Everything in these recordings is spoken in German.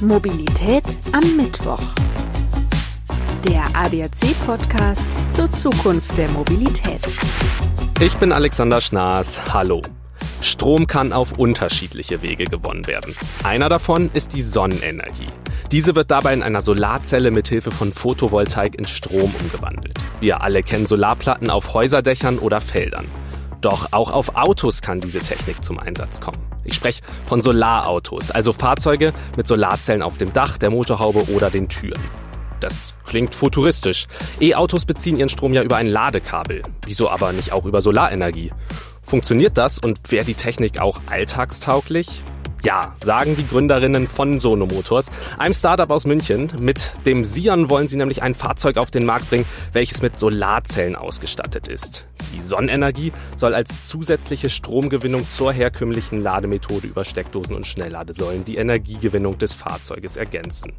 Mobilität am Mittwoch. Der ADAC-Podcast zur Zukunft der Mobilität. Ich bin Alexander Schnaas. Hallo. Strom kann auf unterschiedliche Wege gewonnen werden. Einer davon ist die Sonnenenergie. Diese wird dabei in einer Solarzelle mit Hilfe von Photovoltaik in Strom umgewandelt. Wir alle kennen Solarplatten auf Häuserdächern oder Feldern. Doch auch auf Autos kann diese Technik zum Einsatz kommen. Ich spreche von Solarautos, also Fahrzeuge mit Solarzellen auf dem Dach, der Motorhaube oder den Türen. Das klingt futuristisch. E-Autos beziehen ihren Strom ja über ein Ladekabel. Wieso aber nicht auch über Solarenergie? Funktioniert das und wäre die Technik auch alltagstauglich? Ja, sagen die Gründerinnen von Sono Motors, einem Startup aus München. Mit dem Sion wollen sie nämlich ein Fahrzeug auf den Markt bringen, welches mit Solarzellen ausgestattet ist. Die Sonnenenergie soll als zusätzliche Stromgewinnung zur herkömmlichen Lademethode über Steckdosen und Schnellladesäulen die Energiegewinnung des Fahrzeuges ergänzen.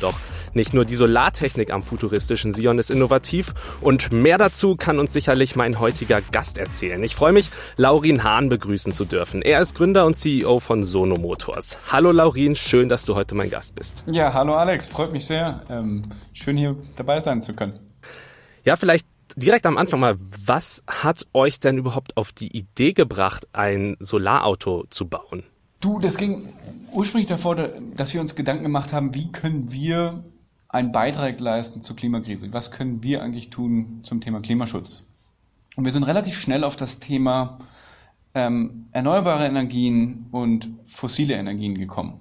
Doch nicht nur die Solartechnik am futuristischen Sion ist innovativ und mehr dazu kann uns sicherlich mein heutiger Gast erzählen. Ich freue mich, Laurin Hahn begrüßen zu dürfen. Er ist Gründer und CEO von Sono Motors. Hallo Laurin, schön, dass du heute mein Gast bist. Ja, hallo Alex, freut mich sehr. Ähm, schön hier dabei sein zu können. Ja, vielleicht direkt am Anfang mal, was hat euch denn überhaupt auf die Idee gebracht, ein Solarauto zu bauen? Du, das ging ursprünglich davor, dass wir uns Gedanken gemacht haben, wie können wir einen Beitrag leisten zur Klimakrise? Was können wir eigentlich tun zum Thema Klimaschutz? Und wir sind relativ schnell auf das Thema ähm, erneuerbare Energien und fossile Energien gekommen.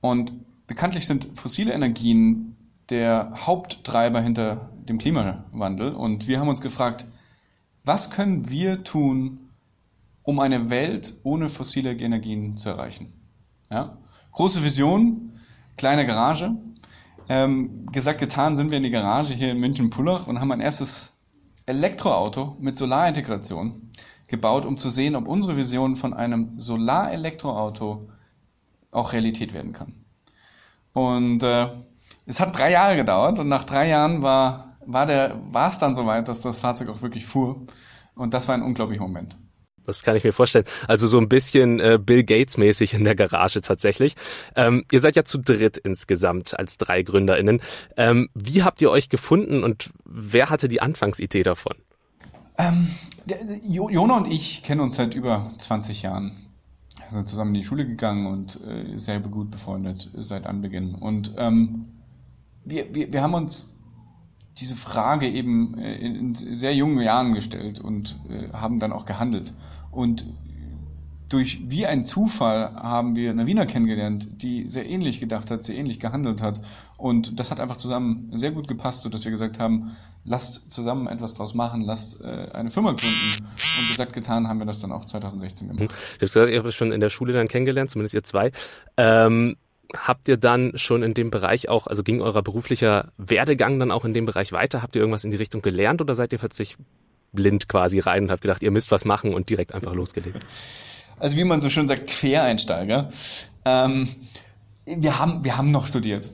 Und bekanntlich sind fossile Energien der Haupttreiber hinter dem Klimawandel. Und wir haben uns gefragt, was können wir tun, um eine Welt ohne fossile Energien zu erreichen. Ja? Große Vision, kleine Garage. Ähm, gesagt, getan sind wir in die Garage hier in München-Pullach und haben ein erstes Elektroauto mit Solarintegration gebaut, um zu sehen, ob unsere Vision von einem Solar-Elektroauto auch Realität werden kann. Und äh, es hat drei Jahre gedauert und nach drei Jahren war, war, der, war es dann soweit, dass das Fahrzeug auch wirklich fuhr. Und das war ein unglaublicher Moment. Das kann ich mir vorstellen. Also so ein bisschen äh, Bill Gates mäßig in der Garage tatsächlich. Ähm, ihr seid ja zu dritt insgesamt als drei GründerInnen. Ähm, wie habt ihr euch gefunden und wer hatte die Anfangsidee davon? Ähm, Jona und ich kennen uns seit über 20 Jahren. Wir sind zusammen in die Schule gegangen und äh, sehr gut befreundet seit Anbeginn. Und ähm, wir, wir, wir haben uns diese Frage eben äh, in sehr jungen Jahren gestellt und äh, haben dann auch gehandelt. Und durch wie ein Zufall haben wir Wiener kennengelernt, die sehr ähnlich gedacht hat, sehr ähnlich gehandelt hat. Und das hat einfach zusammen sehr gut gepasst, sodass wir gesagt haben, lasst zusammen etwas draus machen, lasst äh, eine Firma gründen. Und gesagt, getan haben wir das dann auch 2016 gemacht. Du hast gesagt, ihr habt es schon in der Schule dann kennengelernt, zumindest ihr zwei. Ähm habt ihr dann schon in dem Bereich auch, also ging euer beruflicher Werdegang dann auch in dem Bereich weiter? Habt ihr irgendwas in die Richtung gelernt oder seid ihr plötzlich blind quasi rein und habt gedacht, ihr müsst was machen und direkt einfach losgelegt? Also wie man so schön sagt, Quereinsteiger. Ähm, wir, haben, wir haben noch studiert.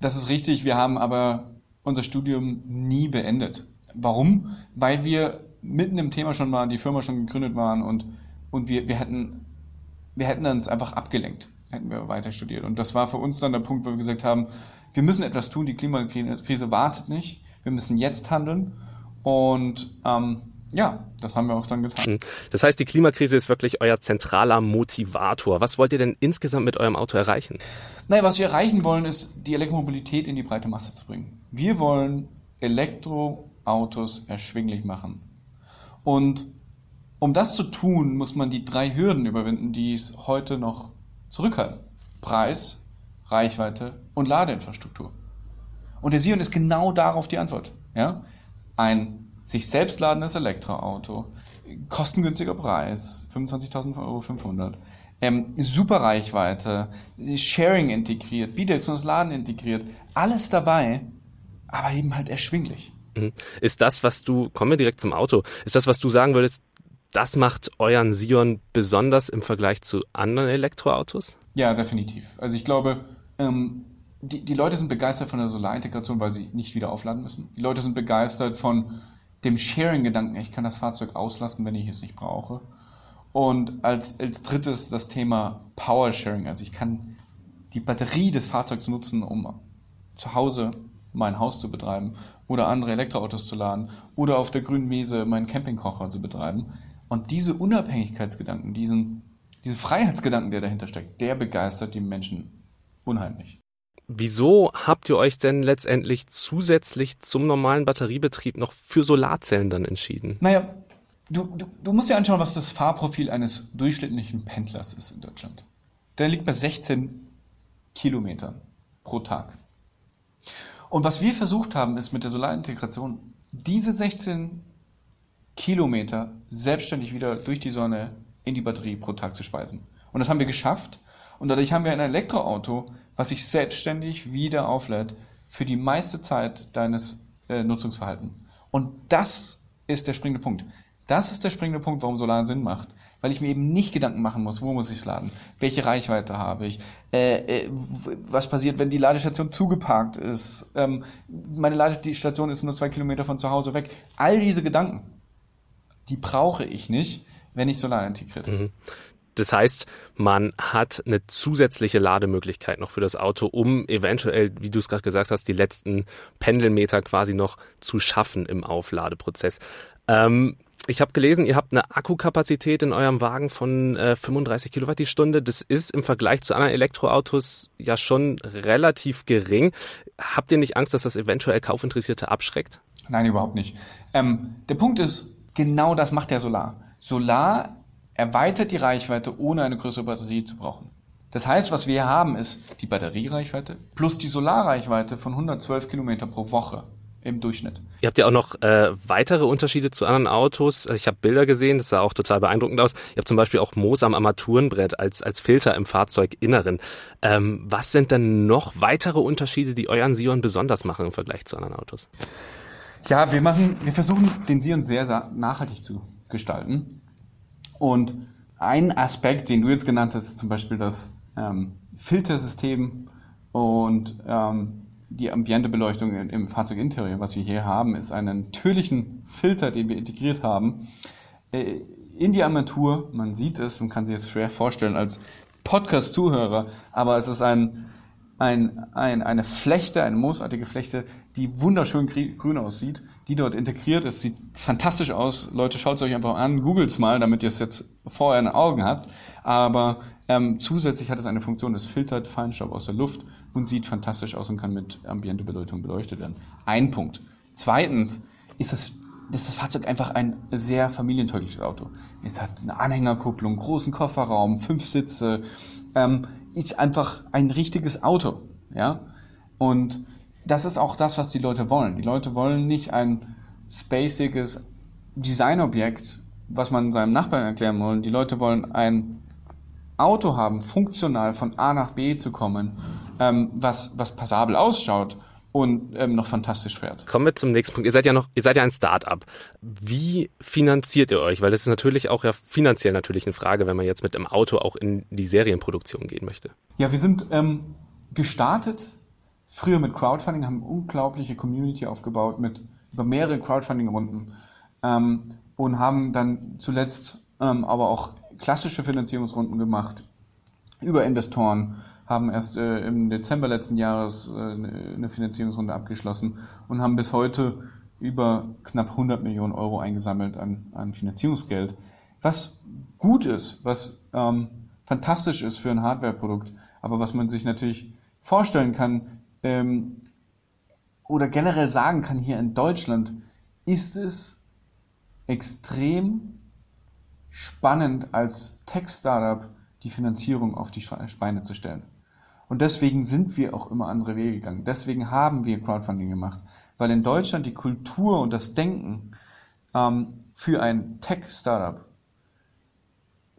Das ist richtig, wir haben aber unser Studium nie beendet. Warum? Weil wir mitten im Thema schon waren, die Firma schon gegründet waren und, und wir, wir, hätten, wir hätten uns einfach abgelenkt hätten wir weiter studiert. Und das war für uns dann der Punkt, wo wir gesagt haben, wir müssen etwas tun, die Klimakrise wartet nicht, wir müssen jetzt handeln. Und ähm, ja, das haben wir auch dann getan. Hm. Das heißt, die Klimakrise ist wirklich euer zentraler Motivator. Was wollt ihr denn insgesamt mit eurem Auto erreichen? Naja, was wir erreichen wollen, ist, die Elektromobilität in die breite Masse zu bringen. Wir wollen Elektroautos erschwinglich machen. Und um das zu tun, muss man die drei Hürden überwinden, die es heute noch zurückhalten. Preis, Reichweite und Ladeinfrastruktur. Und der Sion ist genau darauf die Antwort. Ja? Ein sich selbst ladendes Elektroauto, kostengünstiger Preis, 25.000 Euro 500, ähm, super Reichweite, Sharing integriert, bidirektionales Laden integriert, alles dabei, aber eben halt erschwinglich. Mhm. Ist das, was du, kommen wir direkt zum Auto, ist das, was du sagen würdest, das macht euren Sion besonders im Vergleich zu anderen Elektroautos? Ja, definitiv. Also ich glaube, ähm, die, die Leute sind begeistert von der Solarintegration, weil sie nicht wieder aufladen müssen. Die Leute sind begeistert von dem Sharing-Gedanken, ich kann das Fahrzeug auslassen, wenn ich es nicht brauche. Und als, als drittes das Thema Power Sharing. Also ich kann die Batterie des Fahrzeugs nutzen, um zu Hause mein Haus zu betreiben oder andere Elektroautos zu laden oder auf der grünen Wiese meinen Campingkocher zu betreiben. Und diese Unabhängigkeitsgedanken, diesen, diesen Freiheitsgedanken, der dahinter steckt, der begeistert die Menschen unheimlich. Wieso habt ihr euch denn letztendlich zusätzlich zum normalen Batteriebetrieb noch für Solarzellen dann entschieden? Naja, du, du, du musst dir anschauen, was das Fahrprofil eines durchschnittlichen Pendlers ist in Deutschland. Der liegt bei 16 Kilometern pro Tag. Und was wir versucht haben, ist mit der Solarintegration diese 16 Kilometer selbstständig wieder durch die Sonne in die Batterie pro Tag zu speisen. Und das haben wir geschafft. Und dadurch haben wir ein Elektroauto, was sich selbstständig wieder auflädt für die meiste Zeit deines äh, Nutzungsverhaltens. Und das ist der springende Punkt. Das ist der springende Punkt, warum Solar Sinn macht. Weil ich mir eben nicht Gedanken machen muss, wo muss ich es laden, welche Reichweite habe ich, äh, äh, was passiert, wenn die Ladestation zugeparkt ist, ähm, meine Ladestation ist nur zwei Kilometer von zu Hause weg. All diese Gedanken, die brauche ich nicht, wenn ich Solar integriert habe. Mhm. Das heißt, man hat eine zusätzliche Lademöglichkeit noch für das Auto, um eventuell, wie du es gerade gesagt hast, die letzten Pendelmeter quasi noch zu schaffen im Aufladeprozess. Ähm, ich habe gelesen, ihr habt eine Akkukapazität in eurem Wagen von äh, 35 Kilowatt die Stunde. Das ist im Vergleich zu anderen Elektroautos ja schon relativ gering. Habt ihr nicht Angst, dass das eventuell Kaufinteressierte abschreckt? Nein, überhaupt nicht. Ähm, der Punkt ist, genau das macht der Solar. Solar erweitert die Reichweite, ohne eine größere Batterie zu brauchen. Das heißt, was wir hier haben, ist die Batteriereichweite plus die Solarreichweite von 112 Kilometer pro Woche im Durchschnitt. Ihr habt ja auch noch äh, weitere Unterschiede zu anderen Autos. Ich habe Bilder gesehen, das sah auch total beeindruckend aus. Ihr habt zum Beispiel auch Moos am Armaturenbrett als, als Filter im Fahrzeuginneren. Ähm, was sind denn noch weitere Unterschiede, die euren Sion besonders machen im Vergleich zu anderen Autos? Ja, wir machen, wir versuchen den Sion sehr nachhaltig zu gestalten. Und ein Aspekt, den du jetzt genannt hast, ist zum Beispiel das ähm, Filtersystem und ähm, die Ambientebeleuchtung im Fahrzeuginterieur, was wir hier haben, ist einen natürlichen Filter, den wir integriert haben, äh, in die Armatur. Man sieht es und kann sich es schwer vorstellen als Podcast-Zuhörer, aber es ist ein, ein, ein, eine Flechte, eine moosartige Flechte, die wunderschön grün aussieht, die dort integriert ist. Sieht fantastisch aus. Leute, schaut es euch einfach an, googelt es mal, damit ihr es jetzt vor euren Augen habt. Aber ähm, zusätzlich hat es eine Funktion, das filtert Feinstaub aus der Luft und sieht fantastisch aus und kann mit Ambientebeleuchtung beleuchtet werden. Ein Punkt. Zweitens ist das ist das Fahrzeug einfach ein sehr familientaugliches Auto. Es hat eine Anhängerkupplung, großen Kofferraum, fünf Sitze, ähm, ist einfach ein richtiges Auto, ja. Und das ist auch das, was die Leute wollen. Die Leute wollen nicht ein spaciges Designobjekt, was man seinem Nachbarn erklären will. Die Leute wollen ein Auto haben, funktional von A nach B zu kommen, ähm, was, was passabel ausschaut und ähm, noch fantastisch fährt. Kommen wir zum nächsten Punkt. Ihr seid ja noch, ihr seid ja ein Start-up. Wie finanziert ihr euch? Weil das ist natürlich auch ja finanziell natürlich eine Frage, wenn man jetzt mit dem Auto auch in die Serienproduktion gehen möchte. Ja, wir sind ähm, gestartet früher mit Crowdfunding, haben eine unglaubliche Community aufgebaut mit über mehrere Crowdfunding-Runden ähm, und haben dann zuletzt ähm, aber auch klassische Finanzierungsrunden gemacht über Investoren, haben erst äh, im Dezember letzten Jahres äh, eine Finanzierungsrunde abgeschlossen und haben bis heute über knapp 100 Millionen Euro eingesammelt an, an Finanzierungsgeld, was gut ist, was ähm, fantastisch ist für ein Hardwareprodukt, aber was man sich natürlich vorstellen kann, ähm, oder generell sagen kann hier in Deutschland, ist es extrem spannend als Tech-Startup die Finanzierung auf die Beine zu stellen. Und deswegen sind wir auch immer andere Wege gegangen. Deswegen haben wir Crowdfunding gemacht, weil in Deutschland die Kultur und das Denken ähm, für ein Tech-Startup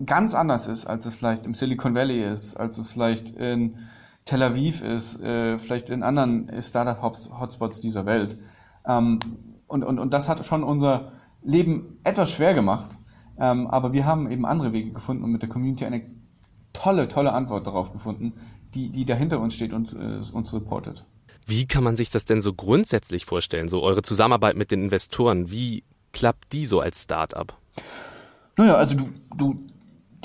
ganz anders ist, als es vielleicht im Silicon Valley ist, als es vielleicht in Tel Aviv ist, äh, vielleicht in anderen Startup-Hotspots dieser Welt. Ähm, und, und, und das hat schon unser Leben etwas schwer gemacht. Ähm, aber wir haben eben andere Wege gefunden und mit der Community eine tolle, tolle Antwort darauf gefunden, die, die dahinter uns steht und äh, uns supportet. Wie kann man sich das denn so grundsätzlich vorstellen, so eure Zusammenarbeit mit den Investoren? Wie klappt die so als Startup? Naja, also du, du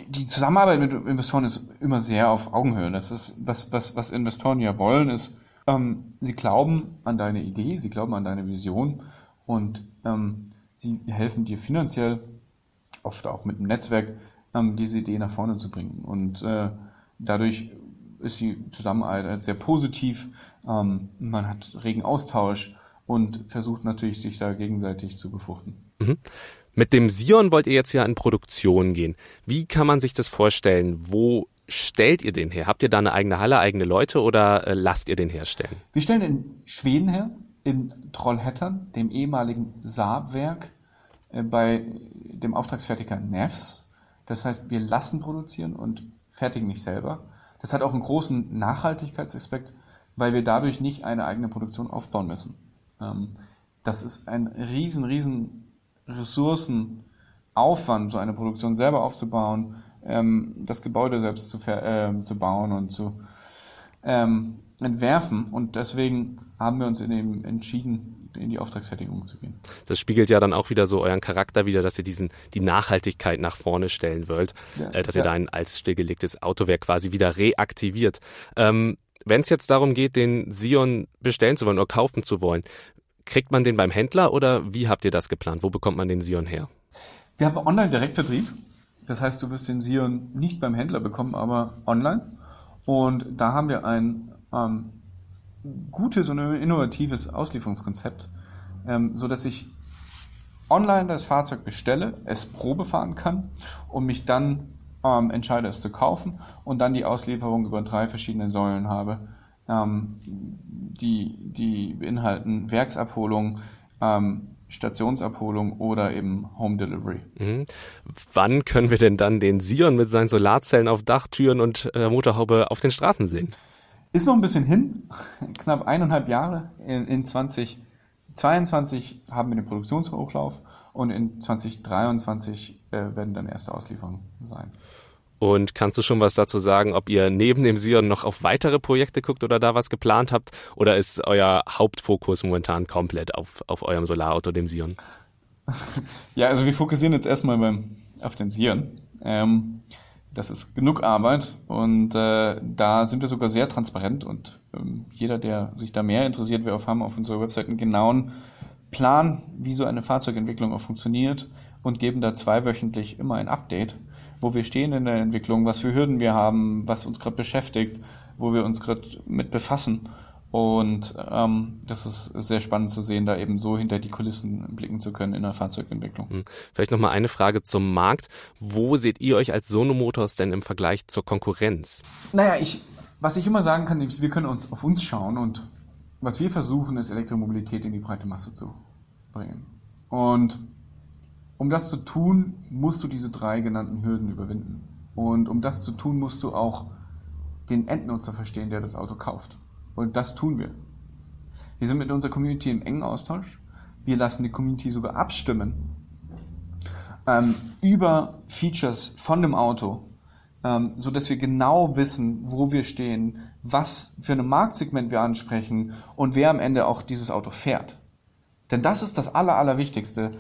die Zusammenarbeit mit Investoren ist immer sehr auf Augenhöhe. Das ist, was, was, was Investoren ja wollen, ist, ähm, sie glauben an deine Idee, sie glauben an deine Vision und ähm, sie helfen dir finanziell, oft auch mit einem Netzwerk, ähm, diese Idee nach vorne zu bringen. Und äh, dadurch ist die Zusammenarbeit sehr positiv. Ähm, man hat regen Austausch und versucht natürlich, sich da gegenseitig zu befruchten. Mhm. Mit dem Sion wollt ihr jetzt ja in Produktion gehen. Wie kann man sich das vorstellen? Wo stellt ihr den her? Habt ihr da eine eigene Halle, eigene Leute oder äh, lasst ihr den herstellen? Wir stellen in Schweden her, in Trollhättern, dem ehemaligen Saab-Werk, äh, bei dem Auftragsfertiger Nevs. Das heißt, wir lassen produzieren und fertigen nicht selber. Das hat auch einen großen Nachhaltigkeitsaspekt, weil wir dadurch nicht eine eigene Produktion aufbauen müssen. Ähm, das ist ein riesen, riesen Ressourcenaufwand, so eine Produktion selber aufzubauen, ähm, das Gebäude selbst zu, äh, zu bauen und zu ähm, entwerfen. Und deswegen haben wir uns in dem entschieden, in die Auftragsfertigung zu gehen. Das spiegelt ja dann auch wieder so euren Charakter wieder, dass ihr diesen die Nachhaltigkeit nach vorne stellen wollt, ja, äh, dass ja. ihr da ein als stillgelegtes Autowerk quasi wieder reaktiviert. Ähm, Wenn es jetzt darum geht, den Sion bestellen zu wollen oder kaufen zu wollen, kriegt man den beim Händler oder wie habt ihr das geplant? Wo bekommt man den Sion her? Wir haben Online-Direktvertrieb. Das heißt, du wirst den Sion nicht beim Händler bekommen, aber online. Und da haben wir ein ähm, gutes und innovatives Auslieferungskonzept, ähm, so dass ich online das Fahrzeug bestelle, es Probe fahren kann und mich dann ähm, entscheide, es zu kaufen und dann die Auslieferung über drei verschiedene Säulen habe, ähm, die, die beinhalten Werksabholung, ähm, Stationsabholung oder eben Home Delivery. Mhm. Wann können wir denn dann den Sion mit seinen Solarzellen auf Dach, Türen und äh, Motorhaube auf den Straßen sehen? Ist noch ein bisschen hin, knapp eineinhalb Jahre. In, in 2022 haben wir den Produktionshochlauf und in 2023 äh, werden dann erste Auslieferungen sein. Und kannst du schon was dazu sagen, ob ihr neben dem Sion noch auf weitere Projekte guckt oder da was geplant habt? Oder ist euer Hauptfokus momentan komplett auf, auf eurem Solarauto, dem Sion? Ja, also wir fokussieren jetzt erstmal beim, auf den Sion. Ähm, das ist genug Arbeit und äh, da sind wir sogar sehr transparent und ähm, jeder, der sich da mehr interessiert, wir haben auf unserer Website einen genauen Plan, wie so eine Fahrzeugentwicklung auch funktioniert und geben da zweiwöchentlich immer ein Update wo wir stehen in der Entwicklung, was für Hürden wir haben, was uns gerade beschäftigt, wo wir uns gerade mit befassen. Und ähm, das ist sehr spannend zu sehen, da eben so hinter die Kulissen blicken zu können in der Fahrzeugentwicklung. Hm. Vielleicht nochmal eine Frage zum Markt. Wo seht ihr euch als Sono Motors denn im Vergleich zur Konkurrenz? Naja, ich, was ich immer sagen kann, ist, wir können uns auf uns schauen und was wir versuchen, ist Elektromobilität in die breite Masse zu bringen. Und um das zu tun, musst du diese drei genannten Hürden überwinden. Und um das zu tun, musst du auch den Endnutzer verstehen, der das Auto kauft. Und das tun wir. Wir sind mit unserer Community im engen Austausch. Wir lassen die Community sogar abstimmen ähm, über Features von dem Auto, ähm, so dass wir genau wissen, wo wir stehen, was für ein Marktsegment wir ansprechen und wer am Ende auch dieses Auto fährt. Denn das ist das Aller, Allerwichtigste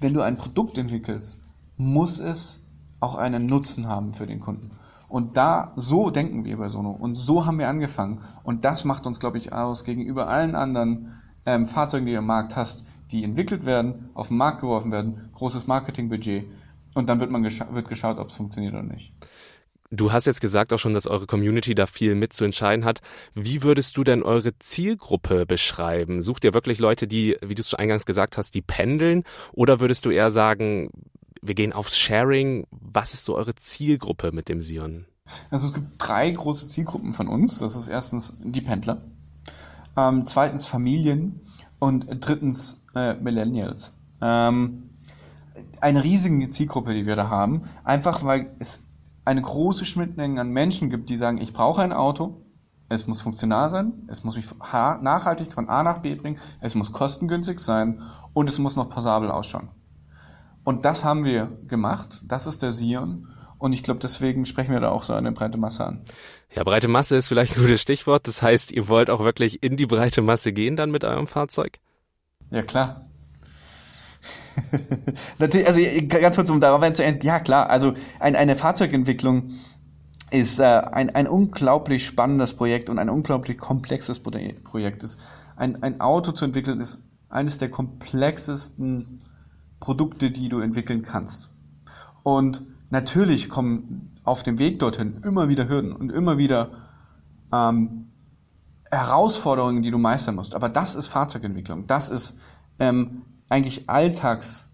wenn du ein Produkt entwickelst, muss es auch einen Nutzen haben für den Kunden. Und da, so denken wir bei Sono. Und so haben wir angefangen. Und das macht uns, glaube ich, aus gegenüber allen anderen ähm, Fahrzeugen, die du im Markt hast, die entwickelt werden, auf den Markt geworfen werden, großes Marketingbudget. Und dann wird man gescha wird geschaut, ob es funktioniert oder nicht. Du hast jetzt gesagt auch schon, dass eure Community da viel mitzuentscheiden hat. Wie würdest du denn eure Zielgruppe beschreiben? Sucht ihr wirklich Leute, die, wie du es eingangs gesagt hast, die pendeln? Oder würdest du eher sagen, wir gehen aufs Sharing? Was ist so eure Zielgruppe mit dem Sion? Also es gibt drei große Zielgruppen von uns. Das ist erstens die Pendler, ähm, zweitens Familien und drittens äh, Millennials. Ähm, eine riesige Zielgruppe, die wir da haben, einfach weil es eine große Schnittmenge an Menschen gibt, die sagen, ich brauche ein Auto, es muss funktional sein, es muss mich nachhaltig von A nach B bringen, es muss kostengünstig sein und es muss noch passabel ausschauen. Und das haben wir gemacht, das ist der Sion und ich glaube, deswegen sprechen wir da auch so eine breite Masse an. Ja, breite Masse ist vielleicht ein gutes Stichwort. Das heißt, ihr wollt auch wirklich in die breite Masse gehen dann mit eurem Fahrzeug? Ja, klar. Natürlich, also ganz kurz, um darauf einzuenden, ja klar, also ein, eine Fahrzeugentwicklung ist äh, ein, ein unglaublich spannendes Projekt und ein unglaublich komplexes Projekt. Ist ein, ein Auto zu entwickeln ist eines der komplexesten Produkte, die du entwickeln kannst. Und natürlich kommen auf dem Weg dorthin immer wieder Hürden und immer wieder ähm, Herausforderungen, die du meistern musst. Aber das ist Fahrzeugentwicklung. Das ist ähm, eigentlich Alltags,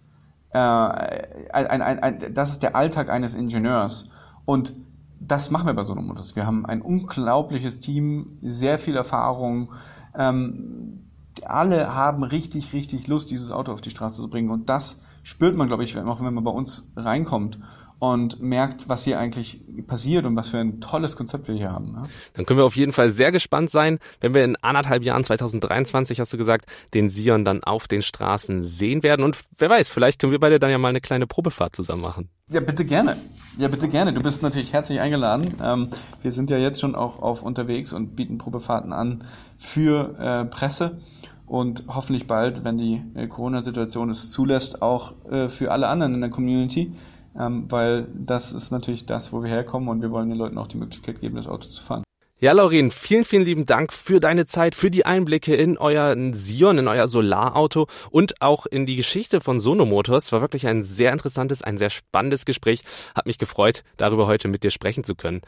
äh, ein, ein, ein, das ist der Alltag eines Ingenieurs. Und das machen wir bei Sonomodus. Wir haben ein unglaubliches Team, sehr viel Erfahrung. Ähm, alle haben richtig, richtig Lust, dieses Auto auf die Straße zu bringen. Und das spürt man, glaube ich, auch wenn man bei uns reinkommt und merkt, was hier eigentlich passiert und was für ein tolles Konzept wir hier haben. Ne? Dann können wir auf jeden Fall sehr gespannt sein, wenn wir in anderthalb Jahren, 2023 hast du gesagt, den Sion dann auf den Straßen sehen werden. Und wer weiß, vielleicht können wir beide dann ja mal eine kleine Probefahrt zusammen machen. Ja, bitte gerne. Ja, bitte gerne. Du bist natürlich herzlich eingeladen. Ähm, wir sind ja jetzt schon auch auf unterwegs und bieten Probefahrten an für äh, Presse und hoffentlich bald, wenn die äh, Corona-Situation es zulässt, auch äh, für alle anderen in der Community ähm, weil das ist natürlich das, wo wir herkommen und wir wollen den Leuten auch die Möglichkeit geben, das Auto zu fahren. Ja, Laurin, vielen, vielen lieben Dank für deine Zeit, für die Einblicke in euer Sion, in euer Solarauto und auch in die Geschichte von Sono Motors. War wirklich ein sehr interessantes, ein sehr spannendes Gespräch. Hat mich gefreut, darüber heute mit dir sprechen zu können.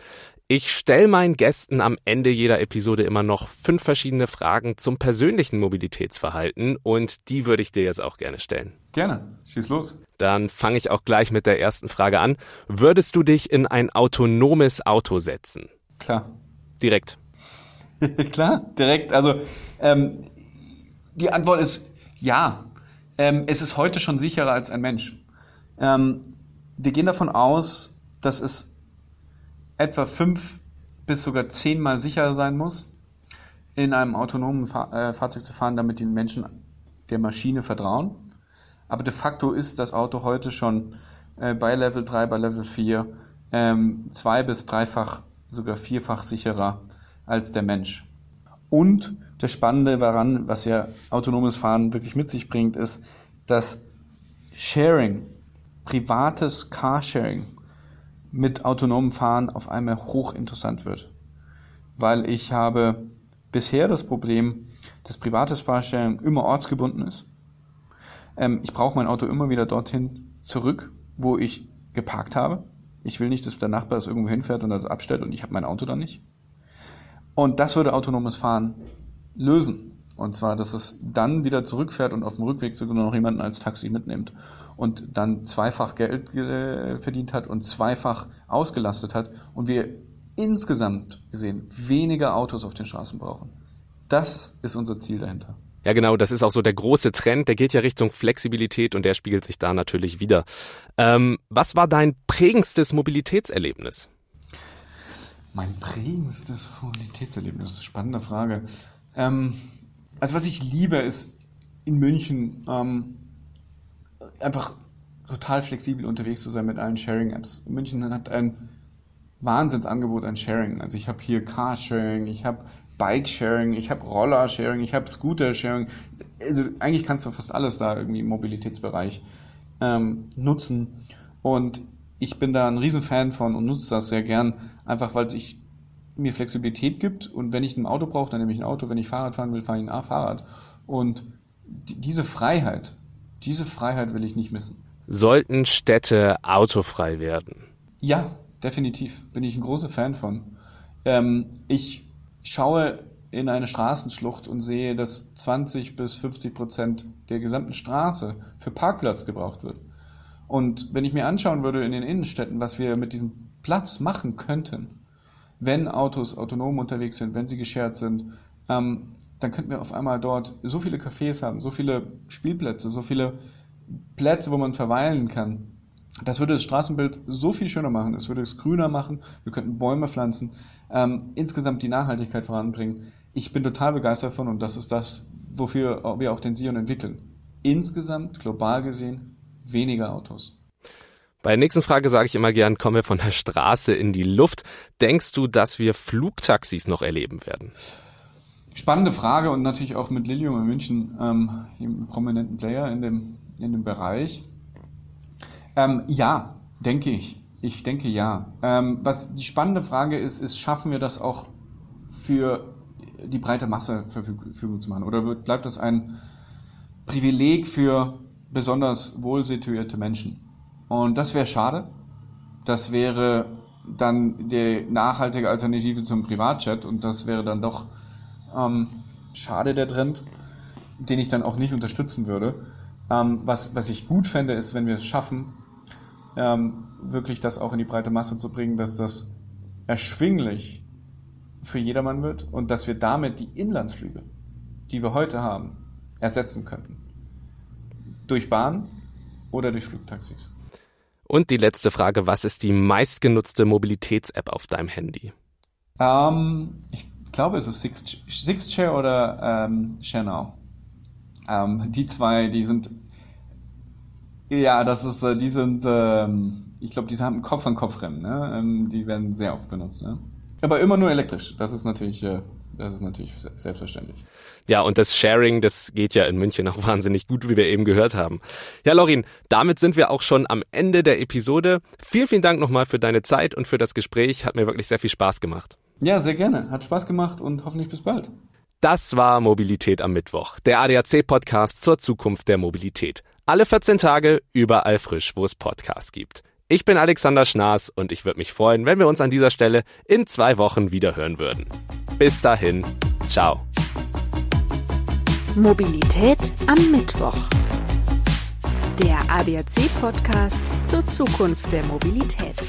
Ich stelle meinen Gästen am Ende jeder Episode immer noch fünf verschiedene Fragen zum persönlichen Mobilitätsverhalten und die würde ich dir jetzt auch gerne stellen. Gerne, schieß los. Dann fange ich auch gleich mit der ersten Frage an. Würdest du dich in ein autonomes Auto setzen? Klar. Direkt. Klar, direkt. Also ähm, die Antwort ist ja. Ähm, es ist heute schon sicherer als ein Mensch. Ähm, wir gehen davon aus, dass es etwa fünf bis sogar zehnmal sicherer sein muss, in einem autonomen Fahr äh, Fahrzeug zu fahren, damit die Menschen der Maschine vertrauen. Aber de facto ist das Auto heute schon äh, bei Level 3, bei Level 4 ähm, zwei bis dreifach sogar vierfach sicherer als der Mensch. Und das Spannende daran, was ja autonomes Fahren wirklich mit sich bringt, ist, dass Sharing, privates Carsharing mit autonomem Fahren auf einmal hochinteressant wird. Weil ich habe bisher das Problem, dass privates Carsharing immer ortsgebunden ist. Ähm, ich brauche mein Auto immer wieder dorthin zurück, wo ich geparkt habe. Ich will nicht, dass der Nachbar es irgendwo hinfährt und das abstellt und ich habe mein Auto dann nicht. Und das würde autonomes Fahren lösen. Und zwar, dass es dann wieder zurückfährt und auf dem Rückweg sogar noch jemanden als Taxi mitnimmt und dann zweifach Geld äh, verdient hat und zweifach ausgelastet hat und wir insgesamt gesehen weniger Autos auf den Straßen brauchen. Das ist unser Ziel dahinter. Ja, genau, das ist auch so der große Trend, der geht ja Richtung Flexibilität und der spiegelt sich da natürlich wieder. Ähm, was war dein prägendstes Mobilitätserlebnis? Mein prägendstes Mobilitätserlebnis, spannende Frage. Ähm, also was ich liebe, ist in München ähm, einfach total flexibel unterwegs zu sein mit allen Sharing-Apps. München hat ein Wahnsinnsangebot an Sharing. Also ich habe hier Carsharing, ich habe Bike-Sharing, ich habe Roller-Sharing, ich habe Scooter-Sharing. Also eigentlich kannst du fast alles da irgendwie im Mobilitätsbereich ähm, nutzen. Und ich bin da ein Riesenfan von und nutze das sehr gern, einfach weil ich mir Flexibilität gibt. Und wenn ich ein Auto brauche, dann nehme ich ein Auto. Wenn ich Fahrrad fahren will, fahre ich ein Fahrrad. Und die, diese Freiheit, diese Freiheit will ich nicht missen. Sollten Städte autofrei werden? Ja, definitiv. Bin ich ein großer Fan von. Ähm, ich schaue in eine Straßenschlucht und sehe, dass 20 bis 50 Prozent der gesamten Straße für Parkplatz gebraucht wird. Und wenn ich mir anschauen würde in den Innenstädten, was wir mit diesem Platz machen könnten, wenn Autos autonom unterwegs sind, wenn sie geschert sind, ähm, dann könnten wir auf einmal dort so viele Cafés haben, so viele Spielplätze, so viele Plätze, wo man verweilen kann, das würde das Straßenbild so viel schöner machen, es würde es grüner machen, wir könnten Bäume pflanzen, ähm, insgesamt die Nachhaltigkeit voranbringen. Ich bin total begeistert davon und das ist das, wofür wir auch den Sion entwickeln. Insgesamt, global gesehen, weniger Autos. Bei der nächsten Frage sage ich immer gern, kommen wir von der Straße in die Luft. Denkst du, dass wir Flugtaxis noch erleben werden? Spannende Frage und natürlich auch mit Lilium in München, ähm, einem prominenten Player in dem in dem Bereich. Ähm, ja, denke ich. Ich denke ja. Ähm, was die spannende Frage ist, ist, schaffen wir das auch für die breite Masse Verfügung zu machen? Oder wird, bleibt das ein Privileg für besonders wohlsituierte Menschen? Und das wäre schade. Das wäre dann die nachhaltige Alternative zum Privatchat und das wäre dann doch ähm, schade der Trend, den ich dann auch nicht unterstützen würde. Ähm, was, was ich gut fände, ist, wenn wir es schaffen, ähm, wirklich das auch in die breite Masse zu bringen, dass das erschwinglich für jedermann wird und dass wir damit die Inlandsflüge, die wir heute haben, ersetzen könnten. Durch Bahn oder durch Flugtaxis. Und die letzte Frage, was ist die meistgenutzte Mobilitäts-App auf deinem Handy? Ähm, ich glaube, es ist Sixchair oder ähm, ShareNow. Ähm, die zwei, die sind, ja, das ist, äh, die sind, ähm, ich glaube, die haben Kopf an Kopf Rennen, ne? Ähm, die werden sehr oft benutzt, ne? Aber immer nur elektrisch. Das ist natürlich, äh, das ist natürlich selbstverständlich. Ja, und das Sharing, das geht ja in München auch wahnsinnig gut, wie wir eben gehört haben. Ja, Lorin, damit sind wir auch schon am Ende der Episode. Vielen, vielen Dank nochmal für deine Zeit und für das Gespräch. Hat mir wirklich sehr viel Spaß gemacht. Ja, sehr gerne. Hat Spaß gemacht und hoffentlich bis bald. Das war Mobilität am Mittwoch, der ADAC-Podcast zur Zukunft der Mobilität. Alle 14 Tage, überall frisch, wo es Podcasts gibt. Ich bin Alexander Schnaas und ich würde mich freuen, wenn wir uns an dieser Stelle in zwei Wochen wieder hören würden. Bis dahin, ciao. Mobilität am Mittwoch. Der ADAC-Podcast zur Zukunft der Mobilität.